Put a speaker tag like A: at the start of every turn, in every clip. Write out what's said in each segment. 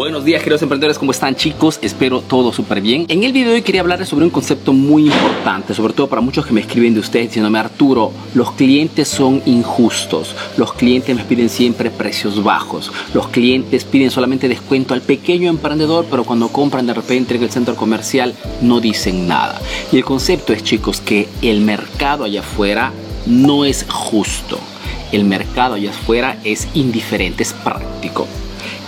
A: Buenos días queridos emprendedores, ¿cómo están chicos? Espero todo súper bien. En el video de hoy quería hablarles sobre un concepto muy importante, sobre todo para muchos que me escriben de ustedes diciéndome Arturo, los clientes son injustos, los clientes me piden siempre precios bajos, los clientes piden solamente descuento al pequeño emprendedor, pero cuando compran de repente en el centro comercial no dicen nada. Y el concepto es chicos que el mercado allá afuera no es justo. El mercado allá afuera es indiferente, es práctico.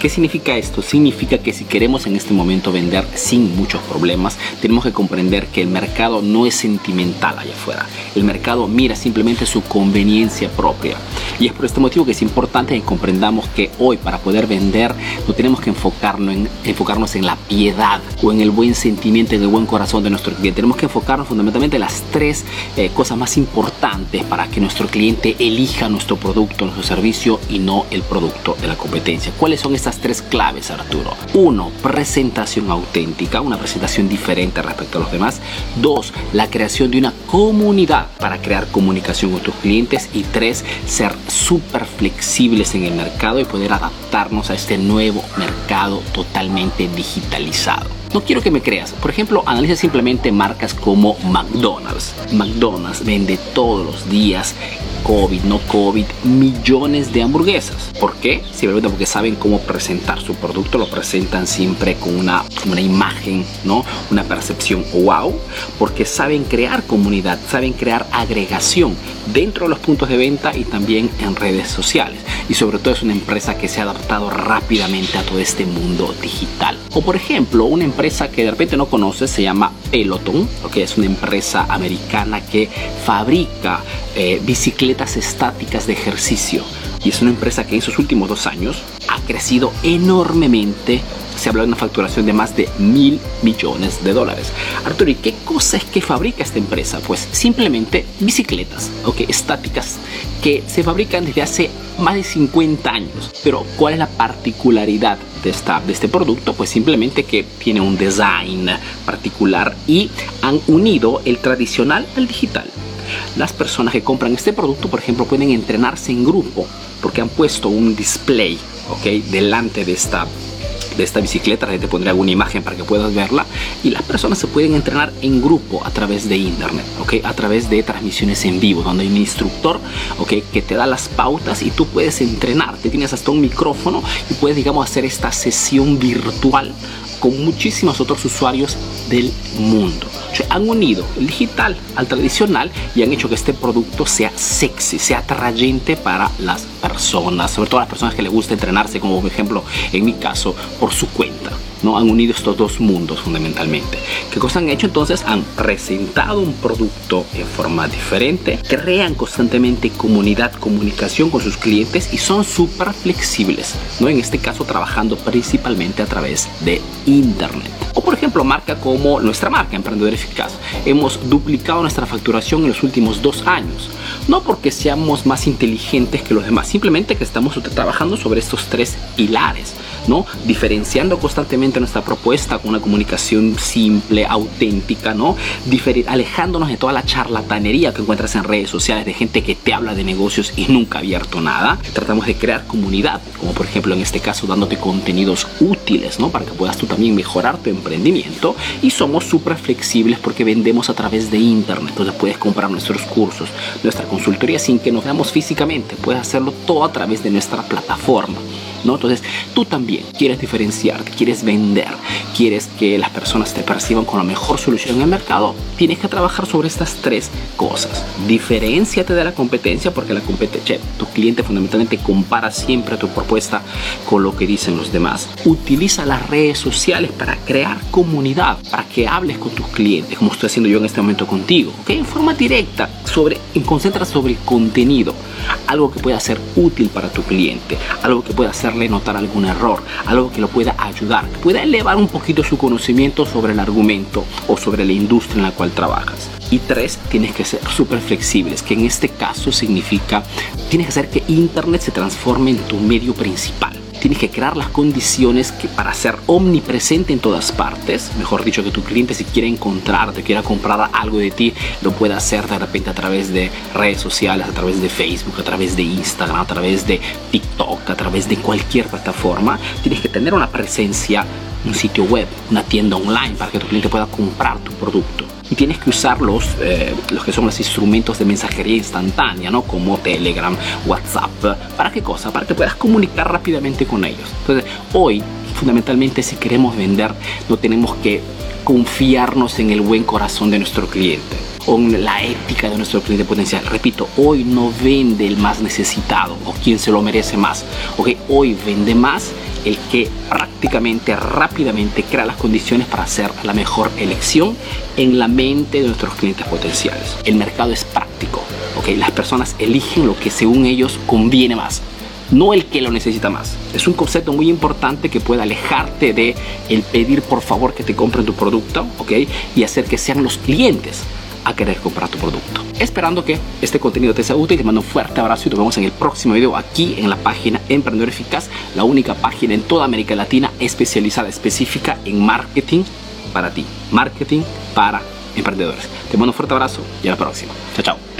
A: ¿Qué significa esto? Significa que si queremos en este momento vender sin muchos problemas, tenemos que comprender que el mercado no es sentimental allá afuera. El mercado mira simplemente su conveniencia propia. Y es por este motivo que es importante que comprendamos que hoy para poder vender no tenemos que enfocarnos en, enfocarnos en la piedad o en el buen sentimiento, en el buen corazón de nuestro cliente. Tenemos que enfocarnos fundamentalmente en las tres eh, cosas más importantes para que nuestro cliente elija nuestro producto, nuestro servicio y no el producto de la competencia. ¿Cuáles son estas tres claves, Arturo. Uno, presentación auténtica, una presentación diferente respecto a los demás. Dos, la creación de una comunidad para crear comunicación con tus clientes. Y tres, ser súper flexibles en el mercado y poder adaptarnos a este nuevo mercado totalmente digitalizado. No quiero que me creas. Por ejemplo, analiza simplemente marcas como McDonald's. McDonald's vende todos los días COVID, no COVID, millones de hamburguesas. ¿Por qué? Simplemente porque saben cómo presentar su producto, lo presentan siempre con una, una imagen, ¿no? Una percepción wow, porque saben crear comunidad, saben crear agregación dentro de los puntos de venta y también en redes sociales. Y sobre todo es una empresa que se ha adaptado rápidamente a todo este mundo digital. O por ejemplo, una empresa que de repente no conoces se llama Peloton, que es una empresa americana que fabrica eh, bicicletas estáticas de ejercicio. Y es una empresa que en sus últimos dos años ha crecido enormemente. Se habla de una facturación de más de mil millones de dólares. Arturo, ¿y qué cosa es que fabrica esta empresa? Pues simplemente bicicletas, ok, estáticas, que se fabrican desde hace más de 50 años. Pero, ¿cuál es la particularidad de, esta, de este producto? Pues simplemente que tiene un design particular y han unido el tradicional al digital las personas que compran este producto, por ejemplo, pueden entrenarse en grupo porque han puesto un display, ¿ok? Delante de esta de esta bicicleta, te pondré alguna imagen para que puedas verla y las personas se pueden entrenar en grupo a través de internet, ¿ok? A través de transmisiones en vivo, donde hay un instructor, ¿ok? Que te da las pautas y tú puedes entrenar, te tienes hasta un micrófono y puedes, digamos, hacer esta sesión virtual con muchísimos otros usuarios del mundo han unido el digital al tradicional y han hecho que este producto sea sexy, sea atrayente para las personas, sobre todo las personas que les gusta entrenarse, como por ejemplo en mi caso, por su cuenta. ¿No? Han unido estos dos mundos fundamentalmente. ¿Qué cosa han hecho entonces? Han presentado un producto en forma diferente, crean constantemente comunidad, comunicación con sus clientes y son súper flexibles, ¿no? En este caso trabajando principalmente a través de Internet. O por ejemplo, marca como nuestra marca, Emprendedor Eficaz. Hemos duplicado nuestra facturación en los últimos dos años. No porque seamos más inteligentes que los demás, simplemente que estamos trabajando sobre estos tres pilares, ¿no? Diferenciando constantemente nuestra propuesta con una comunicación simple, auténtica, ¿no? alejándonos de toda la charlatanería que encuentras en redes sociales de gente que te habla de negocios y nunca ha abierto nada. Tratamos de crear comunidad, como por ejemplo en este caso dándote contenidos útiles, ¿no? Para que puedas tú también mejorar tu emprendimiento y somos súper flexibles porque vendemos a través de internet. Entonces puedes comprar nuestros cursos, nuestra consultoría sin que nos veamos físicamente. Puedes hacerlo todo a través de nuestra plataforma. ¿No? Entonces, tú también quieres diferenciar, quieres vender, quieres que las personas te perciban con la mejor solución en el mercado, tienes que trabajar sobre estas tres cosas. Diferenciate de la competencia porque la competencia, tu cliente fundamentalmente compara siempre tu propuesta con lo que dicen los demás. Utiliza las redes sociales para crear comunidad, para que hables con tus clientes, como estoy haciendo yo en este momento contigo. En forma directa, sobre, concentra sobre el contenido, algo que pueda ser útil para tu cliente, algo que pueda ser notar algún error, algo que lo pueda ayudar, que pueda elevar un poquito su conocimiento sobre el argumento o sobre la industria en la cual trabajas. Y tres, tienes que ser súper flexibles, que en este caso significa, tienes que hacer que Internet se transforme en tu medio principal tienes que crear las condiciones que para ser omnipresente en todas partes, mejor dicho, que tu cliente si quiere encontrarte, quiera comprar algo de ti, lo pueda hacer de repente a través de redes sociales, a través de Facebook, a través de Instagram, a través de TikTok, a través de cualquier plataforma, tienes que tener una presencia, un sitio web, una tienda online para que tu cliente pueda comprar tu producto y tienes que usar los, eh, los que son los instrumentos de mensajería instantánea, ¿no? Como Telegram, WhatsApp. ¿Para qué cosa? Para que puedas comunicar rápidamente con ellos. Entonces, hoy, fundamentalmente, si queremos vender, no tenemos que confiarnos en el buen corazón de nuestro cliente o en la ética de nuestro cliente potencial. Repito, hoy no vende el más necesitado o quien se lo merece más. Okay, hoy vende más el que prácticamente rápidamente crea las condiciones para hacer la mejor elección en la mente de nuestros clientes potenciales. El mercado es práctico, ¿ok? Las personas eligen lo que según ellos conviene más no el que lo necesita más. Es un concepto muy importante que puede alejarte de el pedir por favor que te compren tu producto, ¿ok? Y hacer que sean los clientes a querer comprar tu producto. Esperando que este contenido te sea útil, te mando un fuerte abrazo y nos vemos en el próximo video aquí en la página Emprendedor Eficaz, la única página en toda América Latina especializada específica en marketing para ti, marketing para emprendedores. Te mando un fuerte abrazo y a la próxima. Chao, chao.